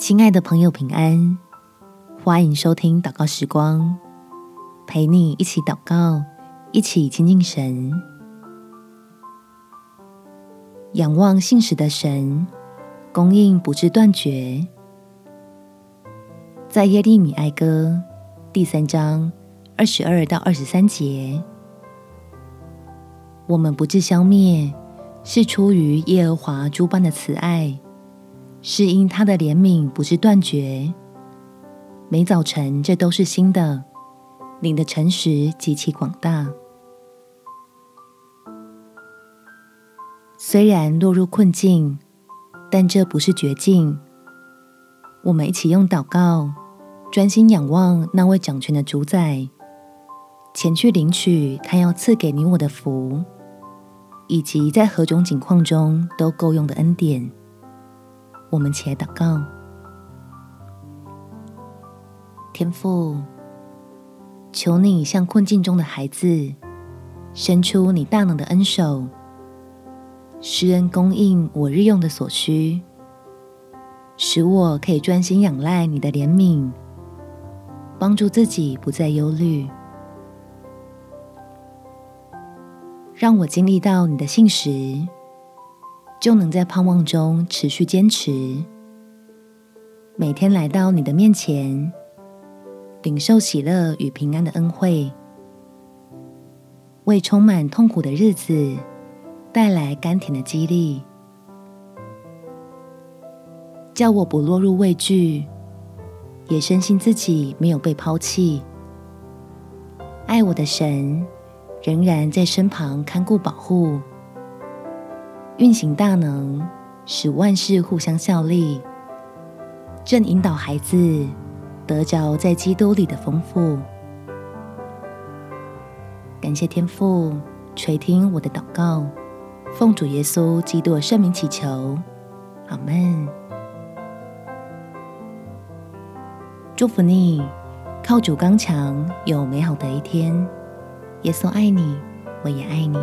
亲爱的朋友，平安！欢迎收听祷告时光，陪你一起祷告，一起亲近神。仰望信实的神，供应不致断绝。在耶利米哀歌第三章二十二到二十三节，我们不致消灭，是出于耶和华诸般的慈爱。是因他的怜悯不是断绝，每早晨这都是新的。你的诚实极其广大。虽然落入困境，但这不是绝境。我们一起用祷告，专心仰望那位掌权的主宰，前去领取他要赐给你我的福，以及在何种境况中都够用的恩典。我们起来祷告，天父，求你向困境中的孩子伸出你大能的恩手，施恩供应我日用的所需，使我可以专心仰赖你的怜悯，帮助自己不再忧虑，让我经历到你的信实。就能在盼望中持续坚持，每天来到你的面前，领受喜乐与平安的恩惠，为充满痛苦的日子带来甘甜的激励，叫我不落入畏惧，也深信自己没有被抛弃，爱我的神仍然在身旁看顾保护。运行大能，使万事互相效力，正引导孩子得着在基督里的丰富。感谢天父垂听我的祷告，奉主耶稣基督的圣名祈求，阿门。祝福你，靠主刚强，有美好的一天。耶稣爱你，我也爱你。